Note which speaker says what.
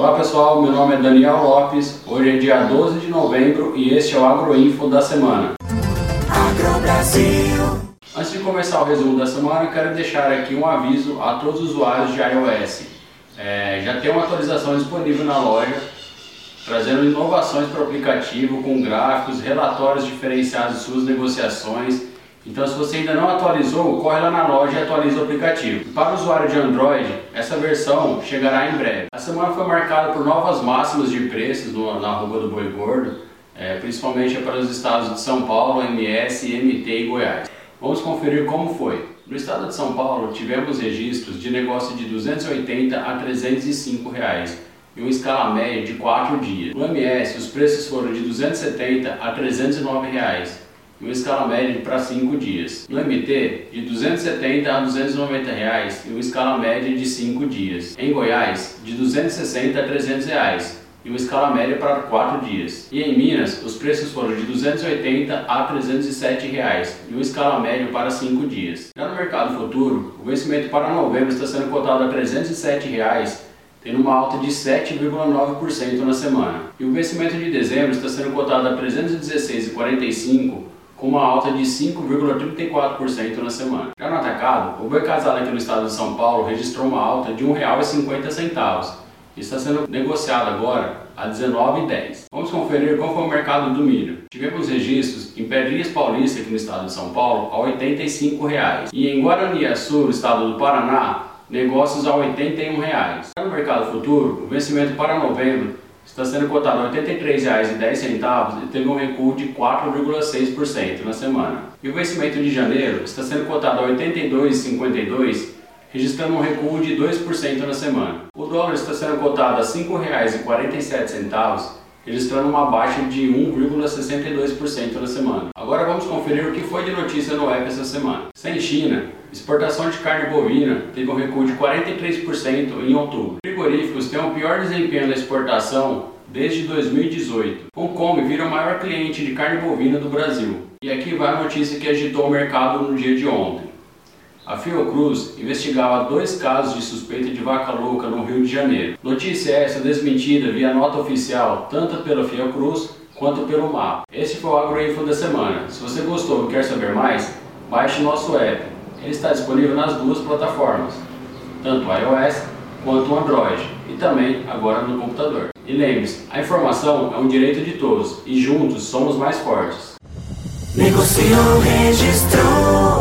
Speaker 1: Olá pessoal, meu nome é Daniel Lopes, hoje é dia 12 de novembro e este é o Agroinfo da semana. Antes de começar o resumo da semana, quero deixar aqui um aviso a todos os usuários de iOS. É, já tem uma atualização disponível na loja, trazendo inovações para o aplicativo com gráficos, relatórios diferenciados de suas negociações então, se você ainda não atualizou, corre lá na loja e atualiza o aplicativo. Para o usuário de Android, essa versão chegará em breve. A semana foi marcada por novas máximas de preços no, na Rua do Boi Gordo, é, principalmente para os estados de São Paulo, MS, MT e Goiás. Vamos conferir como foi. No estado de São Paulo, tivemos registros de negócio de 280 a 305 reais em uma escala média de 4 dias. No MS, os preços foram de 270 a 309 reais em uma escala média para 5 dias. No MT, de 270 a 290 reais em uma escala média de 5 dias. Em Goiás, de 260 a 300 reais em uma escala média para 4 dias. E em Minas, os preços foram de 280 a 307 reais em uma escala média para 5 dias. Já no mercado futuro, o vencimento para novembro está sendo cotado a 307 reais tendo uma alta de 7,9% na semana. E o vencimento de dezembro está sendo cotado a 316,45 com uma alta de 5,34% na semana. Já no atacado, o boi aqui no estado de São Paulo registrou uma alta de R$ 1,50 e está sendo negociado agora a R$ 19,10. Vamos conferir qual foi o mercado do milho. Tivemos registros em Pedrinhas Paulista, aqui no estado de São Paulo, a 85 reais. e em Guaraniaçu, no estado do Paraná, negócios a 81 reais. No mercado futuro, o vencimento para novembro está sendo cotado a R$ 83,10 e teve um recuo de 4,6% na semana. E o vencimento de janeiro está sendo cotado a R$ 82,52, registrando um recuo de 2% na semana. O dólar está sendo cotado a R$ 5,47, registrando uma baixa de 1,62% na semana. Agora vamos conferir o que foi de notícia no app essa semana. Sem China, exportação de carne bovina teve um recuo de 43% em outubro. Frigoríficos têm o pior desempenho da exportação desde 2018. Hong Kong vira o maior cliente de carne bovina do Brasil. E aqui vai a notícia que agitou o mercado no dia de ontem. A Fiocruz investigava dois casos de suspeita de vaca louca no Rio de Janeiro. Notícia essa desmentida via nota oficial, tanto pela Fiocruz quanto pelo MAP. Esse foi o Agroinfo da semana. Se você gostou e quer saber mais, baixe nosso app. Ele está disponível nas duas plataformas, tanto iOS quanto Android e também agora no computador. E lembre-se, a informação é um direito de todos e juntos somos mais fortes. Negociou, registrou.